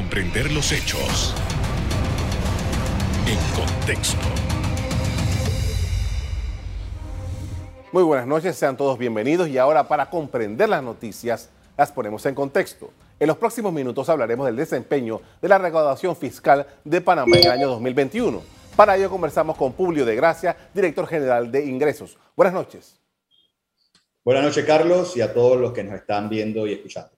comprender los hechos en contexto. Muy buenas noches, sean todos bienvenidos y ahora para comprender las noticias las ponemos en contexto. En los próximos minutos hablaremos del desempeño de la recaudación fiscal de Panamá en el año 2021. Para ello conversamos con Publio de Gracia, director general de Ingresos. Buenas noches. Buenas noches, Carlos, y a todos los que nos están viendo y escuchando.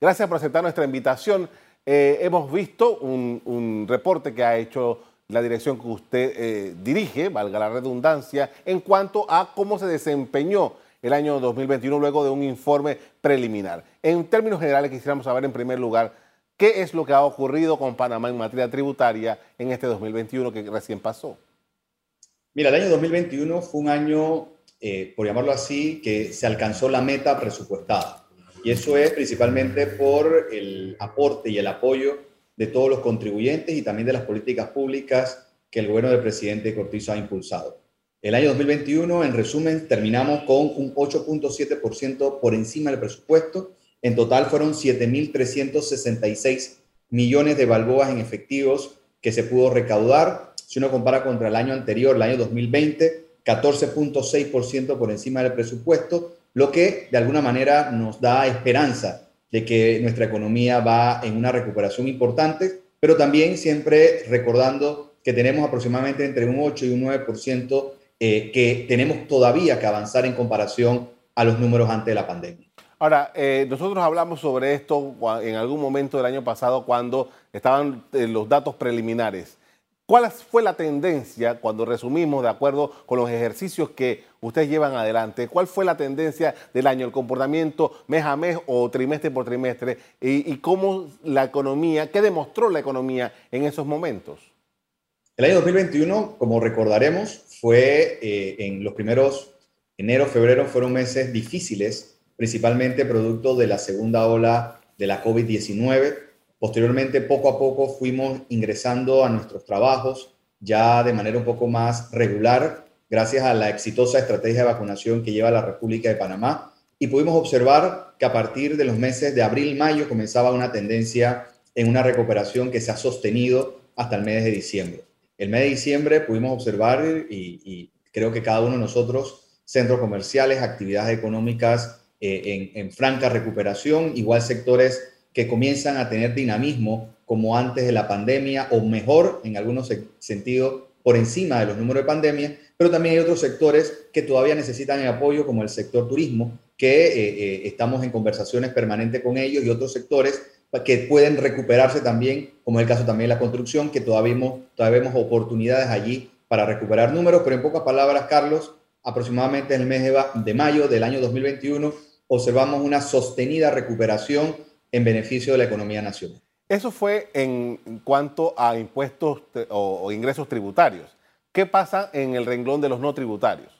Gracias por aceptar nuestra invitación. Eh, hemos visto un, reporte que ha hecho la dirección que usted eh, dirige, valga la redundancia, en cuanto a cómo se desempeñó el año 2021 luego de un informe preliminar. En términos generales, quisiéramos saber en primer lugar qué es lo que ha ocurrido con Panamá en materia tributaria en este 2021 que recién pasó. Mira, el año 2021 fue un año, eh, por llamarlo así, que se alcanzó la meta presupuestada. Y eso es principalmente por el aporte y el apoyo de todos los contribuyentes y también de las políticas públicas que el gobierno del presidente Cortizo ha impulsado. El año 2021, en resumen, terminamos con un 8.7% por encima del presupuesto. En total fueron 7.366 millones de balboas en efectivos que se pudo recaudar. Si uno compara contra el año anterior, el año 2020, 14.6% por encima del presupuesto lo que de alguna manera nos da esperanza de que nuestra economía va en una recuperación importante, pero también siempre recordando que tenemos aproximadamente entre un 8 y un 9% eh, que tenemos todavía que avanzar en comparación a los números antes de la pandemia. Ahora, eh, nosotros hablamos sobre esto en algún momento del año pasado cuando estaban eh, los datos preliminares. ¿Cuál fue la tendencia cuando resumimos de acuerdo con los ejercicios que ustedes llevan adelante? ¿Cuál fue la tendencia del año, el comportamiento mes a mes o trimestre por trimestre? ¿Y, cómo la economía, qué demostró la economía en esos momentos? El año 2021, como recordaremos, fue eh, en los primeros enero, febrero, fueron meses difíciles, principalmente producto de la segunda ola de la COVID-19 Posteriormente, poco a poco fuimos ingresando a nuestros trabajos ya de manera un poco más regular, gracias a la exitosa estrategia de vacunación que lleva la República de Panamá. Y pudimos observar que a partir de los meses de abril, mayo, comenzaba una tendencia en una recuperación que se ha sostenido hasta el mes de diciembre. El mes de diciembre pudimos observar, y, creo que cada uno de nosotros, centros comerciales, actividades económicas eh, en franca recuperación, igual sectores que comienzan a tener dinamismo como antes de la pandemia o mejor en algunos sentidos por encima de los números de pandemia, pero también hay otros sectores que todavía necesitan el apoyo como el sector turismo, que eh, eh, estamos en conversaciones permanentes con ellos y otros sectores que pueden recuperarse también, como es el caso también de la construcción, que todavía vemos, todavía vemos oportunidades allí para recuperar números, pero en pocas palabras, Carlos, aproximadamente en el mes de mayo del año 2021 observamos una sostenida recuperación en beneficio de la economía nacional. Eso fue en cuanto a impuestos o, ingresos tributarios. ¿Qué pasa en el renglón de los no tributarios?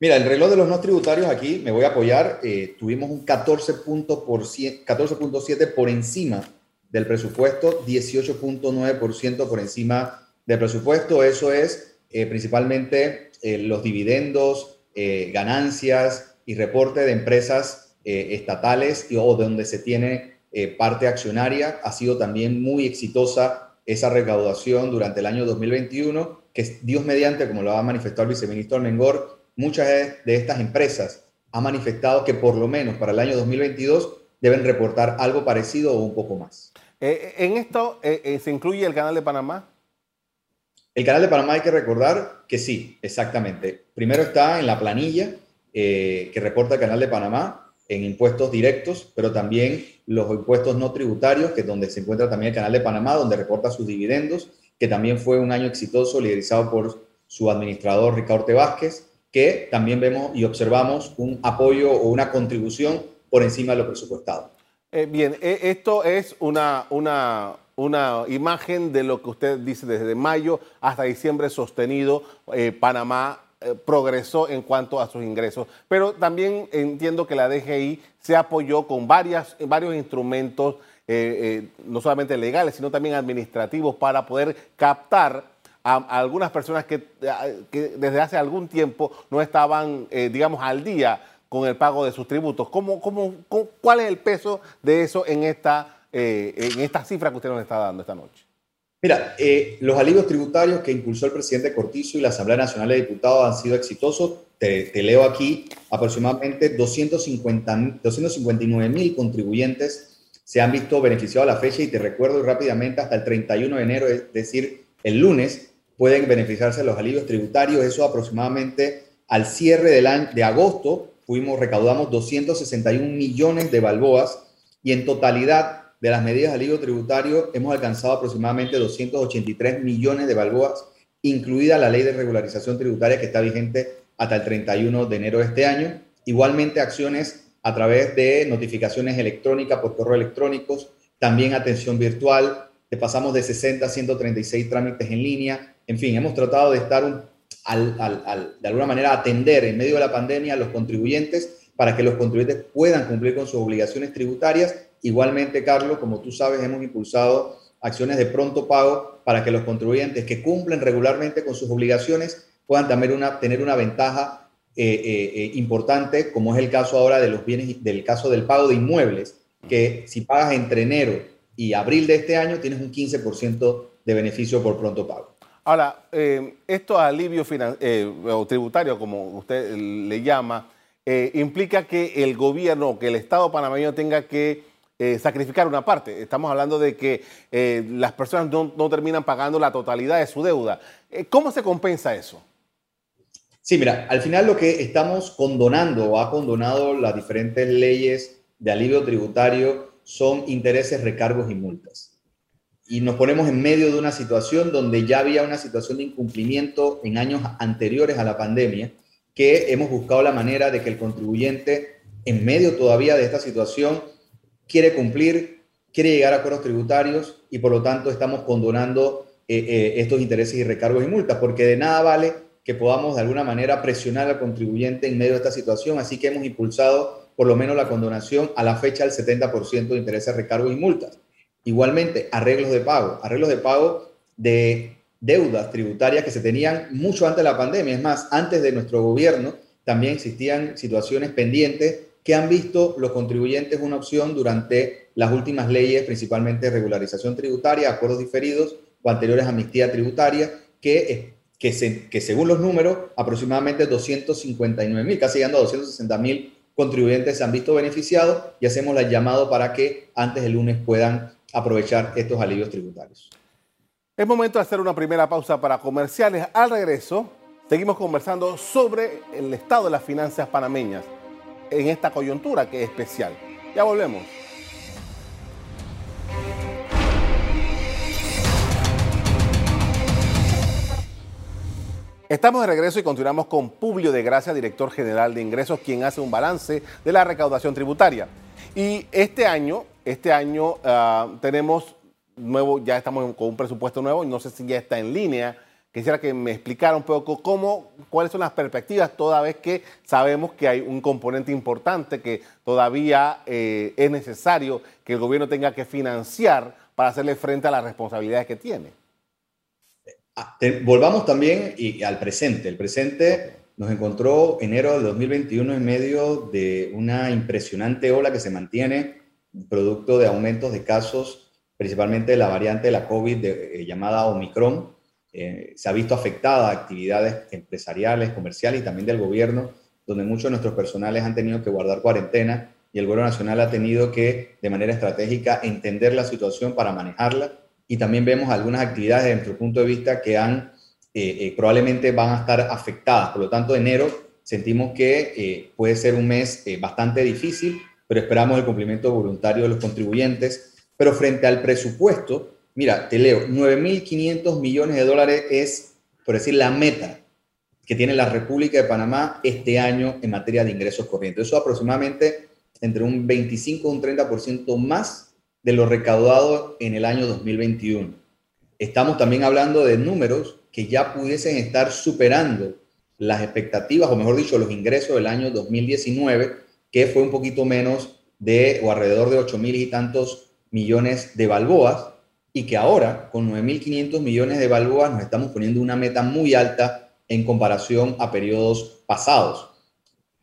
Mira, el renglón de los no tributarios aquí, me voy a apoyar, eh, tuvimos un 14.7 por encima del presupuesto, 18.9% por encima del presupuesto. Eso es eh, principalmente eh, los dividendos, ganancias y reporte de empresas estatales y, o donde se tiene eh, parte accionaria. Ha sido también muy exitosa esa recaudación durante el año 2021, que Dios mediante, como lo ha manifestado el viceministro Almengor, muchas de estas empresas han manifestado que por lo menos para el año 2022 deben reportar algo parecido o un poco más. Eh, eh, ¿En esto se incluye el Canal de Panamá? El Canal de Panamá hay que recordar que sí, exactamente. Primero está en la planilla que reporta el Canal de Panamá, en impuestos directos, pero también los impuestos no tributarios, que es donde se encuentra también el Canal de Panamá, donde reporta sus dividendos, que también fue un año exitoso liderizado por su administrador Ricardo Vázquez, que también vemos y observamos un apoyo o una contribución por encima de lo presupuestado. Eh, bien, eh, esto es una, una, una imagen de lo que usted dice desde mayo hasta diciembre sostenido. Eh, Panamá eh, progresó en cuanto a sus ingresos. Pero también entiendo que la DGI se apoyó con varias, varios instrumentos, eh, eh, no solamente legales, sino también administrativos, para poder captar a, algunas personas que, desde hace algún tiempo no estaban, digamos, al día con el pago de sus tributos. ¿Cómo, cómo, ¿Cuál es el peso de eso en esta en esta cifra que usted nos está dando esta noche? Mira, eh, los alivios tributarios que impulsó el presidente Cortizo y la Asamblea Nacional de Diputados han sido exitosos. Te, leo aquí, aproximadamente 250, 259 mil contribuyentes se han visto beneficiados a la fecha y te recuerdo rápidamente hasta el 31 de enero, es decir, el lunes, pueden beneficiarse de los alivios tributarios. Eso aproximadamente al cierre del año, de agosto fuimos, recaudamos 261 millones de balboas y en totalidad de las medidas de alivio tributario hemos alcanzado aproximadamente 283 millones de balboas, incluida la ley de regularización tributaria que está vigente hasta el 31 de enero de este año. Igualmente acciones a través de notificaciones electrónicas por correo electrónicos, también atención virtual, te pasamos de 60 a 136 trámites en línea. En fin, hemos tratado de estar de alguna manera atender en medio de la pandemia a los contribuyentes para que los contribuyentes puedan cumplir con sus obligaciones tributarias. Igualmente, Carlos, como tú sabes, hemos impulsado acciones de pronto pago para que los contribuyentes que cumplen regularmente con sus obligaciones puedan tener una, tener una ventaja eh, eh, eh, importante, como es el caso ahora de los bienes, del caso del pago de inmuebles, que si pagas entre enero y abril de este año tienes un 15% de beneficio por pronto pago. Ahora, eh, esto alivio eh, o tributario, como usted le llama, implica que el gobierno, que el Estado panameño tenga que eh, sacrificar una parte. Estamos hablando de que las personas no, no, terminan pagando la totalidad de su deuda. ¿Cómo se compensa eso? Sí, mira, al final lo que estamos condonando o ha condonado las diferentes leyes de alivio tributario son intereses, recargos y multas y nos ponemos en medio de una situación donde ya había una situación de incumplimiento en años anteriores a la pandemia, que hemos buscado la manera de que el contribuyente, en medio todavía de esta situación, quiere cumplir, quiere llegar a acuerdos tributarios y por lo tanto estamos condonando eh, eh, estos intereses y recargos y multas, porque de nada vale que podamos de alguna manera presionar al contribuyente en medio de esta situación, así que hemos impulsado por lo menos la condonación a la fecha del 70% de intereses, recargos y multas. Igualmente, arreglos de pago, arreglos de pago de deudas tributarias que se tenían mucho antes de la pandemia. Es más, antes de nuestro gobierno también existían situaciones pendientes que han visto los contribuyentes una opción durante las últimas leyes, principalmente regularización tributaria, acuerdos diferidos o anteriores amnistía tributaria, que, que, que según los números, aproximadamente 259 mil, casi llegando a 260 mil contribuyentes se han visto beneficiados y hacemos el llamado para que antes del lunes puedan aprovechar estos alivios tributarios. Es momento de hacer una primera pausa para comerciales. Al regreso, seguimos conversando sobre el estado de las finanzas panameñas en esta coyuntura que es especial. Ya volvemos. Estamos de regreso y continuamos con Publio de Gracia, director general de ingresos, quien hace un balance de la recaudación tributaria. Y este año este año ah, tenemos nuevo, ya estamos con un presupuesto nuevo y no sé si ya está en línea. Quisiera que me explicara un poco cómo, cuáles son las perspectivas, toda vez que sabemos que hay un componente importante que todavía eh, es necesario que el gobierno tenga que financiar para hacerle frente a las responsabilidades que tiene. Ah, volvamos también y, al presente. El presente nos encontró enero del 2021 en medio de una impresionante ola que se mantiene producto de aumentos de casos, principalmente de la variante de la COVID eh, llamada Omicron. Eh, se ha visto afectada actividades empresariales, comerciales y también del gobierno, donde muchos de nuestros personales han tenido que guardar cuarentena y el gobierno nacional ha tenido que, de manera estratégica, entender la situación para manejarla. Y también vemos algunas actividades, desde nuestro punto de vista, que han, eh, probablemente van a estar afectadas. Por lo tanto, enero sentimos que puede ser un mes bastante difícil pero esperamos el cumplimiento voluntario de los contribuyentes. Pero frente al presupuesto, mira, te leo, 9.500 millones de dólares es, por decir, la meta que tiene la República de Panamá este año en materia de ingresos corrientes. Eso aproximadamente entre un 25 y un 30% más de lo recaudado en el año 2021. Estamos también hablando de números que ya pudiesen estar superando las expectativas, o mejor dicho, los ingresos del año 2019, que fue un poquito menos de o alrededor de 8 mil y tantos millones de balboas y que ahora con 9.500 millones de balboas nos estamos poniendo una meta muy alta en comparación a periodos pasados.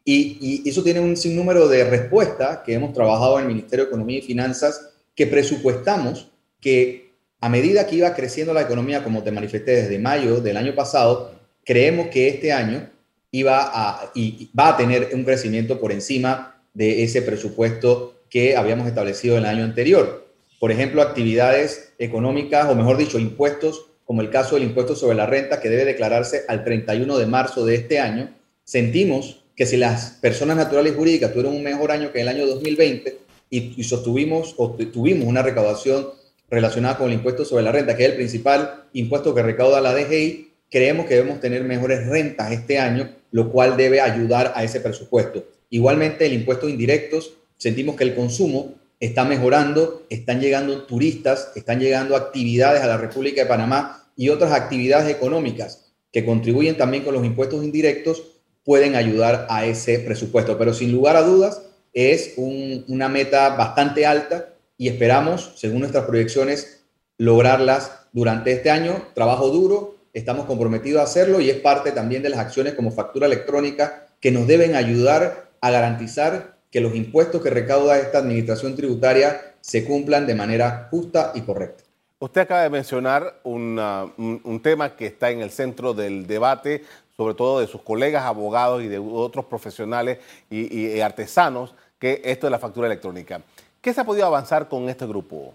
Y, eso tiene un sinnúmero de respuestas que hemos trabajado en el Ministerio de Economía y Finanzas que presupuestamos que a medida que iba creciendo la economía, como te manifesté desde mayo del año pasado, creemos que este año iba a, y va a tener un crecimiento por encima de ese presupuesto que habíamos establecido el año anterior. Por ejemplo, actividades económicas, o mejor dicho, impuestos, como el caso del impuesto sobre la renta, que debe declararse al 31 de marzo de este año, sentimos que si las personas naturales y jurídicas tuvieron un mejor año que el año 2020 y, y sostuvimos o tuvimos una recaudación relacionada con el impuesto sobre la renta, que es el principal impuesto que recauda la DGI, creemos que debemos tener mejores rentas este año, lo cual debe ayudar a ese presupuesto. Igualmente, el impuesto indirectos, sentimos que el consumo está mejorando, están llegando turistas, están llegando actividades a la República de Panamá y otras actividades económicas que contribuyen también con los impuestos indirectos pueden ayudar a ese presupuesto. Pero sin lugar a dudas, es una meta bastante alta y esperamos, según nuestras proyecciones, lograrlas durante este año. Trabajo duro, estamos comprometidos a hacerlo y es parte también de las acciones como factura electrónica que nos deben ayudar a garantizar que los impuestos que recauda esta administración tributaria se cumplan de manera justa y correcta. Usted acaba de mencionar un, tema que está en el centro del debate, sobre todo de sus colegas abogados y de otros profesionales y artesanos, que esto de la factura electrónica. ¿Qué se ha podido avanzar con este grupo?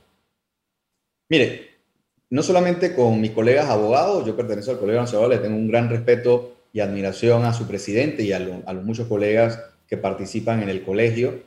Mire, no solamente con mis colegas abogados, yo pertenezco al Colegio Nacional, le tengo un gran respeto y admiración a su presidente y a, los muchos colegas que participan en el colegio.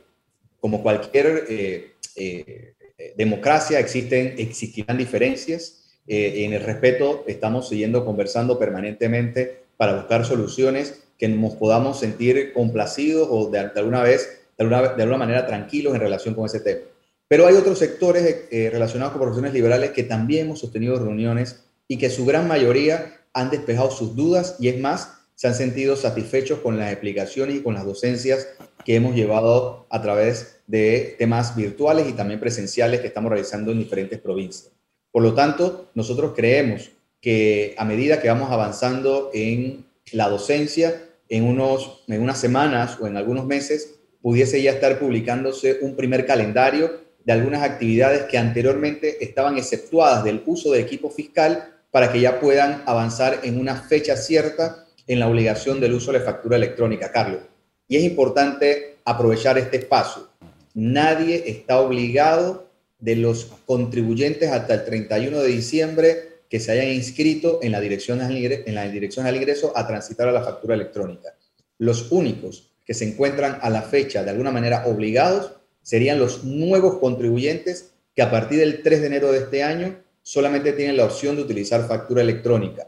Como cualquier eh, eh, democracia, existen, existirán diferencias. Eh, en el respeto estamos siguiendo conversando permanentemente para buscar soluciones que nos podamos sentir complacidos o de alguna vez de alguna, manera tranquilos en relación con ese tema. Pero hay otros sectores eh, relacionados con profesiones liberales que también hemos sostenido reuniones y que su gran mayoría han despejado sus dudas y es más, se han sentido satisfechos con las explicaciones y con las docencias que hemos llevado a través de temas virtuales y también presenciales que estamos realizando en diferentes provincias. Por lo tanto, nosotros creemos que a medida que vamos avanzando en la docencia, en, unos, en unas semanas o en algunos meses, pudiese ya estar publicándose un primer calendario de algunas actividades que anteriormente estaban exceptuadas del uso de equipo fiscal para que ya puedan avanzar en una fecha cierta en la obligación del uso de la factura electrónica, Carlos. Y es importante aprovechar este espacio. Nadie está obligado de los contribuyentes hasta el 31 de diciembre que se hayan inscrito en la dirección la dirección al ingreso a transitar a la factura electrónica. Los únicos que se encuentran a la fecha de alguna manera obligados serían los nuevos contribuyentes que a partir del 3 de enero de este año solamente tienen la opción de utilizar factura electrónica.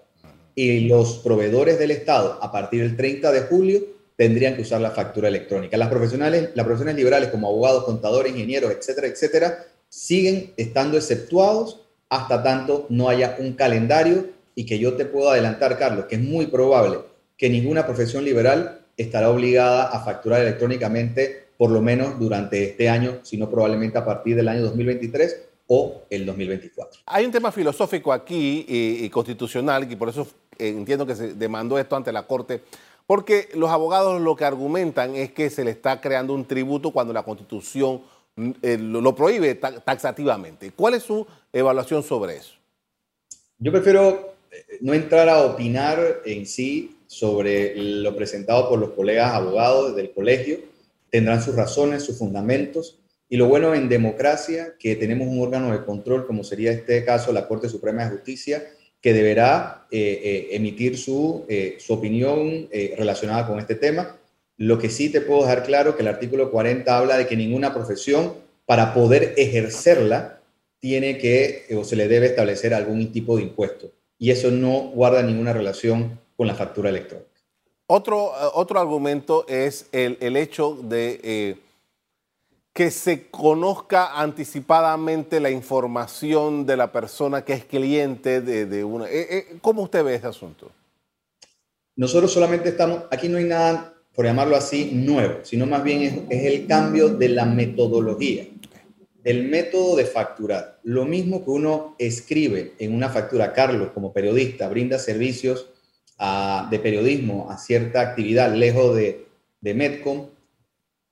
Y los proveedores del Estado a partir del 30 de julio tendrían que usar la factura electrónica. Las profesionales, las profesiones liberales como abogados, contadores, ingenieros, etcétera, etcétera, siguen estando exceptuados hasta tanto no haya un calendario y que yo te puedo adelantar, Carlos, que es muy probable que ninguna profesión liberal estará obligada a facturar electrónicamente por lo menos durante este año, sino probablemente a partir del año 2023 o el 2024. Hay un tema filosófico aquí y, constitucional y por eso eh, entiendo que se demandó esto ante la Corte, porque los abogados lo que argumentan es que se le está creando un tributo cuando la Constitución eh, lo, prohíbe taxativamente. ¿Cuál es su evaluación sobre eso? Yo prefiero eh, no entrar a opinar en sí sobre lo presentado por los colegas abogados del colegio. Tendrán sus razones, sus fundamentos. Y lo bueno en democracia, que tenemos un órgano de control, como sería este caso la Corte Suprema de Justicia, que deberá eh, eh, emitir su, eh, su opinión relacionada con este tema. Lo que sí te puedo dejar claro que el artículo 40 habla de que ninguna profesión, para poder ejercerla, tiene que o se le debe establecer algún tipo de impuesto. Y eso no guarda ninguna relación con la factura electrónica. Otro, eh, otro argumento es el, el hecho de eh, que se conozca anticipadamente la información de la persona que es cliente de, una. Eh, ¿Cómo usted ve ese asunto? Nosotros solamente estamos, aquí no hay nada, por llamarlo así, nuevo, sino más bien es, el cambio de la metodología, del método de facturar. Lo mismo que uno escribe en una factura, Carlos, como periodista, brinda servicios de periodismo a cierta actividad lejos de Medcom,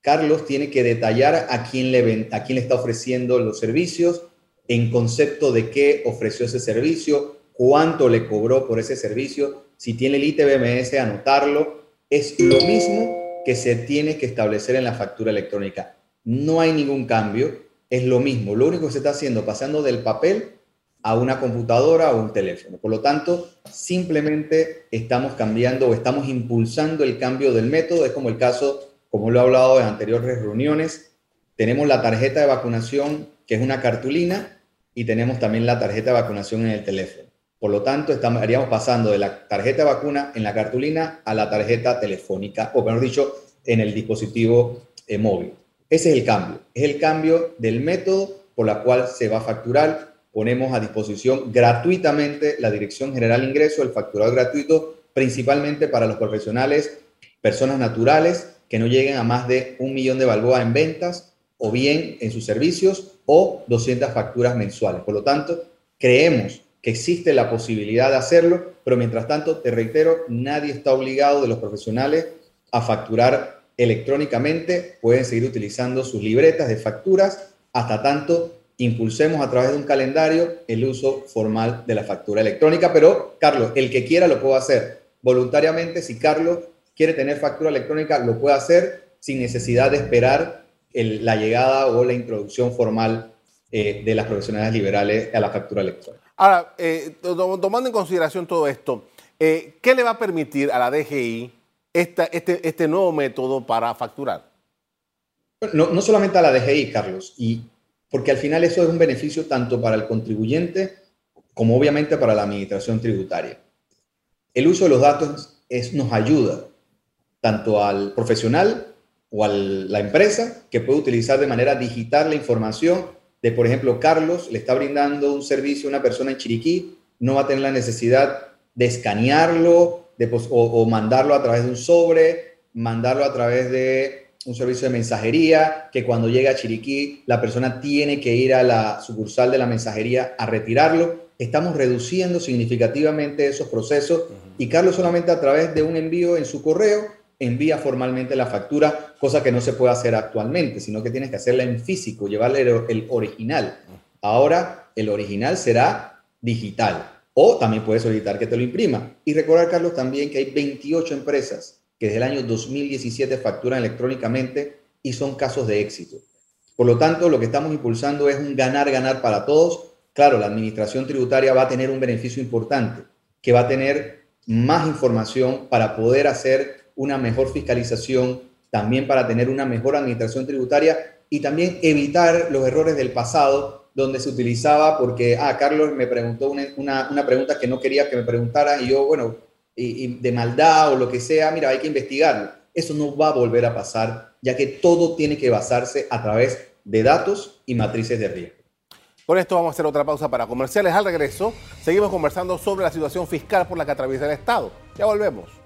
Carlos tiene que detallar a quién le, a quién le está ofreciendo los servicios, en concepto de qué ofreció ese servicio, cuánto le cobró por ese servicio, si tiene el ITBMS, anotarlo. Es lo mismo que se tiene que establecer en la factura electrónica. No hay ningún cambio, es lo mismo. Lo único que se está haciendo, pasando del papel a una computadora o un teléfono. Por lo tanto, simplemente estamos cambiando o estamos impulsando el cambio del método. Es como el caso, como lo he hablado en anteriores reuniones, tenemos la tarjeta de vacunación, que es una cartulina, y tenemos también la tarjeta de vacunación en el teléfono. Por lo tanto, estaríamos pasando de la tarjeta de vacuna en la cartulina a la tarjeta telefónica, o mejor dicho, en el dispositivo eh, móvil. Ese es el cambio. Es el cambio del método por la cual se va a facturar ponemos a disposición gratuitamente la Dirección General de Ingreso, el facturado gratuito, principalmente para los profesionales, personas naturales que no lleguen a más de un millón de balboa en ventas o bien en sus servicios o 200 facturas mensuales. Por lo tanto, creemos que existe la posibilidad de hacerlo, pero mientras tanto, te reitero, nadie está obligado de los profesionales a facturar electrónicamente, pueden seguir utilizando sus libretas de facturas hasta tanto impulsemos a través de un calendario el uso formal de la factura electrónica. Pero, Carlos, el que quiera lo puede hacer voluntariamente. Si Carlos quiere tener factura electrónica, lo puede hacer sin necesidad de esperar la llegada o la introducción formal eh, de las profesionales liberales a la factura electrónica. Ahora, eh, tomando en consideración todo esto, eh, ¿qué le va a permitir a la DGI este, este, nuevo método para facturar? No, no solamente a la DGI, Carlos, y porque al final eso es un beneficio tanto para el contribuyente como obviamente para la administración tributaria. El uso de los datos es, nos ayuda tanto al profesional o a la empresa que puede utilizar de manera digital la información de, por ejemplo, Carlos le está brindando un servicio a una persona en Chiriquí, no va a tener la necesidad de escanearlo o mandarlo a través de un sobre, mandarlo a través de un servicio de mensajería, que cuando llega a Chiriquí la persona tiene que ir a la sucursal de la mensajería a retirarlo. Estamos reduciendo significativamente esos procesos y Carlos solamente a través de un envío en su correo envía formalmente la factura, cosa que no se puede hacer actualmente, sino que tienes que hacerla en físico, llevarle el original. Ahora el original será digital o también puedes solicitar que te lo imprima. Y recordar, Carlos, también que hay 28 empresas que desde el año 2017 facturan electrónicamente y son casos de éxito. Por lo tanto, lo que estamos impulsando es un ganar-ganar para todos. Claro, la administración tributaria va a tener un beneficio importante, que va a tener más información para poder hacer una mejor fiscalización, también para tener una mejor administración tributaria y también evitar los errores del pasado donde se utilizaba porque, ah, Carlos me preguntó una, una, una pregunta que no quería que me preguntara y yo, bueno, y, de maldad o lo que sea, mira, hay que investigarlo. Eso no va a volver a pasar, ya que todo tiene que basarse a través de datos y matrices de riesgo. Con esto vamos a hacer otra pausa para comerciales. Al regreso, seguimos conversando sobre la situación fiscal por la que atraviesa el Estado. Ya volvemos.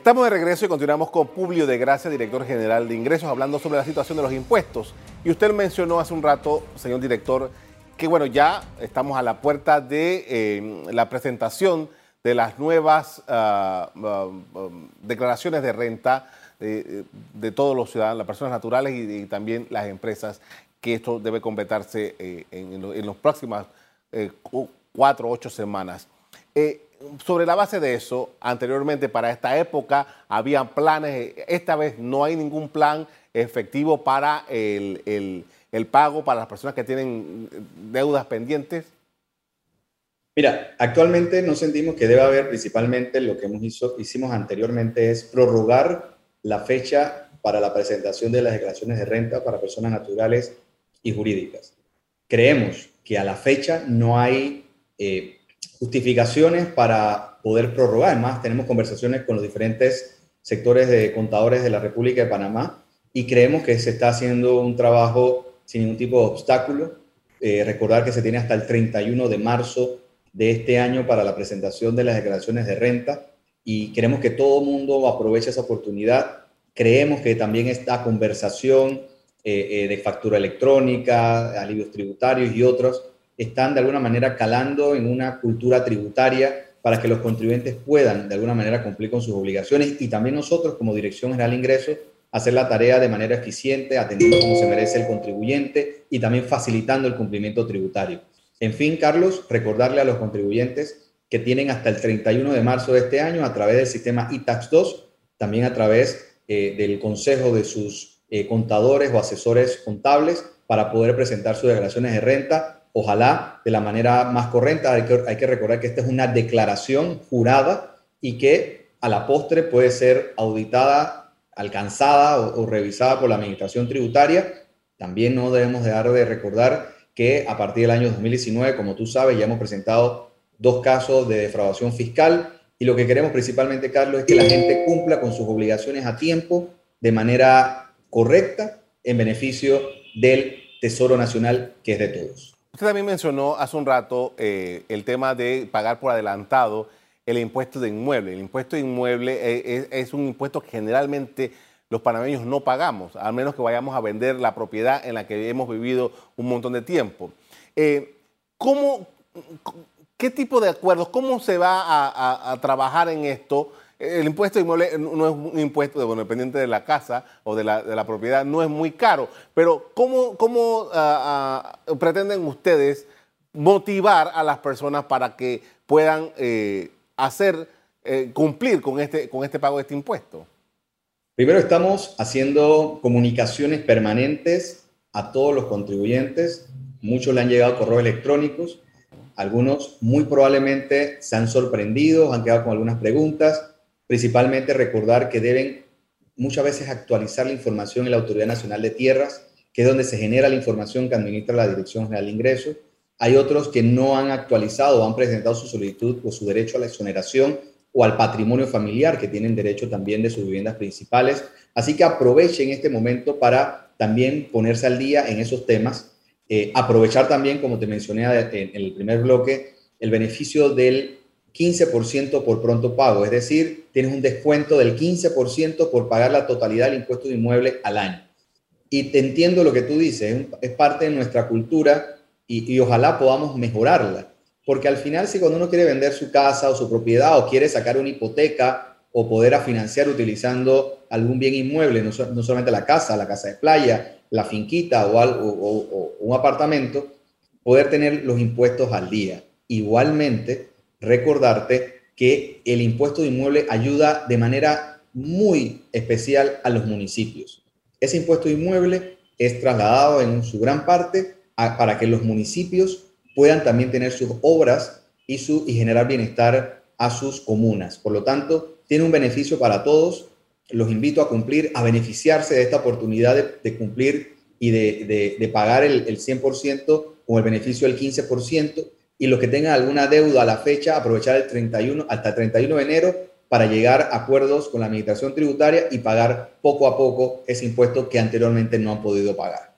Estamos de regreso y continuamos con Publio de Gracia, director general de ingresos, hablando sobre la situación de los impuestos. Y usted mencionó hace un rato, señor director, que bueno, ya estamos a la puerta de eh, la presentación de las nuevas ah, ah, declaraciones de renta de, todos los ciudadanos, las personas naturales y, también las empresas, que esto debe completarse eh, en, las próximas eh, cuatro o ocho semanas sobre la base de eso, anteriormente para esta época había planes, esta vez no hay ningún plan efectivo para el, pago para las personas que tienen deudas pendientes. Mira, actualmente no sentimos que debe haber principalmente lo que hemos hizo, hicimos anteriormente es prorrogar la fecha para la presentación de las declaraciones de renta para personas naturales y jurídicas. Creemos que a la fecha no hay eh, justificaciones para poder prorrogar. Además, tenemos conversaciones con los diferentes sectores de contadores de la República de Panamá y creemos que se está haciendo un trabajo sin ningún tipo de obstáculo. Eh, recordar que se tiene hasta el 31 de marzo de este año para la presentación de las declaraciones de renta y queremos que todo el mundo aproveche esa oportunidad. Creemos que también esta conversación eh, eh, de factura electrónica, alivios tributarios y otros están de alguna manera calando en una cultura tributaria para que los contribuyentes puedan de alguna manera cumplir con sus obligaciones y también nosotros como Dirección General de Ingresos hacer la tarea de manera eficiente, atendiendo como se merece el contribuyente y también facilitando el cumplimiento tributario. En fin, Carlos, recordarle a los contribuyentes que tienen hasta el 31 de marzo de este año a través del sistema ITAX 2, también a través eh, del consejo de sus eh, contadores o asesores contables para poder presentar sus declaraciones de renta, ojalá de la manera más correcta. Hay que, hay que recordar que esta es una declaración jurada y que a la postre puede ser auditada alcanzada o, revisada por la Administración Tributaria. También no debemos dejar de recordar que a partir del año 2019, como tú sabes, ya hemos presentado dos casos de defraudación fiscal y lo que queremos principalmente, Carlos, es que la gente cumpla con sus obligaciones a tiempo, de manera correcta, en beneficio del Tesoro Nacional, que es de todos. Usted también mencionó hace un rato eh, el tema de pagar por adelantado el impuesto de inmueble. El impuesto de inmueble eh, es, un impuesto que generalmente los panameños no pagamos, al menos que vayamos a vender la propiedad en la que hemos vivido un montón de tiempo. Eh, ¿cómo, ¿Qué tipo de acuerdos, cómo se va a, trabajar en esto? El impuesto de inmueble no es un impuesto de, dependiente de la casa o de la, propiedad, no es muy caro, pero ¿cómo, cómo ah, ah, pretenden ustedes motivar a las personas para que puedan eh, hacer eh, cumplir con este, con este pago de este impuesto? Primero estamos haciendo comunicaciones permanentes a todos los contribuyentes. Muchos le han llegado correos electrónicos. Algunos muy probablemente se han sorprendido, han quedado con algunas preguntas. Principalmente recordar que deben muchas veces actualizar la información en la Autoridad Nacional de Tierras, que es donde se genera la información que administra la Dirección General de Ingresos hay otros que no han actualizado o han presentado su solicitud o su derecho a la exoneración o al patrimonio familiar, que tienen derecho también de sus viviendas principales. Así que aprovechen este momento para también ponerse al día en esos temas. Eh, aprovechar también, como te mencioné en el primer bloque, el beneficio del 15% por pronto pago, es decir, tienes un descuento del 15% por pagar la totalidad del impuesto de inmueble al año. Y te entiendo lo que tú dices, es parte de nuestra cultura y, ojalá podamos mejorarla. Porque al final, si cuando uno quiere vender su casa o su propiedad o quiere sacar una hipoteca o poder financiar utilizando algún bien inmueble, no, solamente la casa, la casa de playa, la finquita o, un apartamento, poder tener los impuestos al día. Igualmente, recordarte que el impuesto de inmueble ayuda de manera muy especial a los municipios. Ese impuesto de inmueble es trasladado en su gran parte para que los municipios puedan también tener sus obras y, su, y generar bienestar a sus comunas. Por lo tanto, tiene un beneficio para todos. Los invito a cumplir, a beneficiarse de esta oportunidad de, cumplir y de, pagar el, el 100% con el beneficio del 15%. Y los que tengan alguna deuda a la fecha, aprovechar el 31, hasta el 31 de enero para llegar a acuerdos con la administración tributaria y pagar poco a poco ese impuesto que anteriormente no han podido pagar.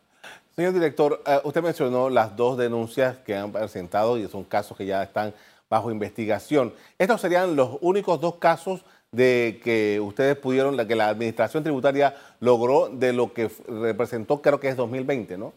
Señor director, eh, usted mencionó las dos denuncias que han presentado y son casos que ya están bajo investigación. Estos serían los únicos dos casos de que ustedes pudieron, que la administración tributaria logró de lo que representó, creo que es 2020, ¿no?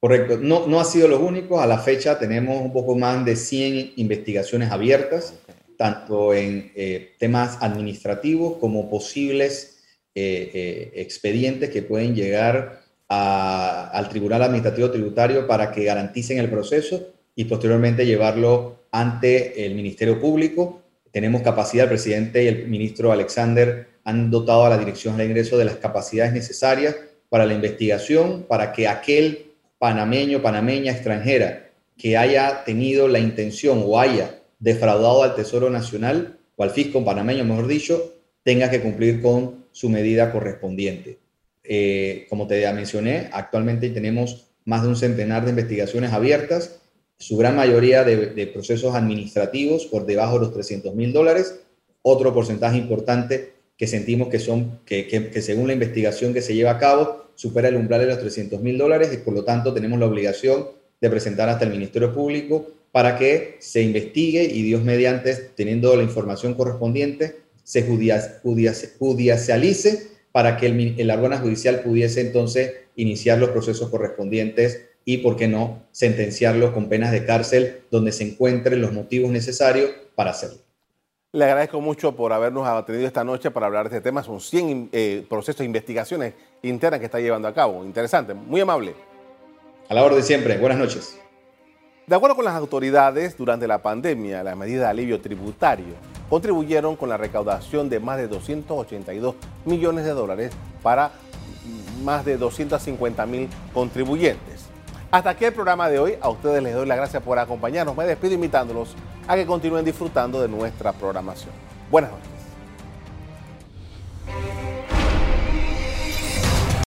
Correcto, no, no ha sido los únicos. A la fecha tenemos un poco más de 100 investigaciones abiertas, tanto en eh, temas administrativos como posibles eh, expedientes que pueden llegar al Tribunal Administrativo Tributario para que garanticen el proceso y posteriormente llevarlo ante el Ministerio Público. Tenemos capacidad, el presidente y el ministro Alexander han dotado a la Dirección de Ingreso de las capacidades necesarias para la investigación, para que aquel panameño, panameña extranjera que haya tenido la intención o haya defraudado al Tesoro Nacional o al fisco panameño, mejor dicho, tenga que cumplir con su medida correspondiente. Eh, como te mencioné, actualmente tenemos más de un centenar de investigaciones abiertas, su gran mayoría de, procesos administrativos por debajo de los 300 mil dólares. Otro porcentaje importante que sentimos que son, que, que, según la investigación que se lleva a cabo, supera el umbral de los 300 mil dólares y por lo tanto tenemos la obligación de presentar hasta el Ministerio Público para que se investigue y Dios mediante, teniendo la información correspondiente, se judicialice para que el, la aduana judicial pudiese entonces iniciar los procesos correspondientes y, ¿por qué no?, sentenciarlos con penas de cárcel donde se encuentren los motivos necesarios para hacerlo. Le agradezco mucho por habernos atendido esta noche para hablar de este tema. Son 100 eh, procesos de investigaciones internas que está llevando a cabo. Interesante, muy amable. A la orden siempre. Buenas noches. De acuerdo con las autoridades, durante la pandemia, las medidas de alivio tributario contribuyeron con la recaudación de más de 282 millones de dólares para más de 250 mil contribuyentes. Hasta aquí el programa de hoy. A ustedes les doy las gracias por acompañarnos. Me despido invitándolos a que continúen disfrutando de nuestra programación. Buenas noches.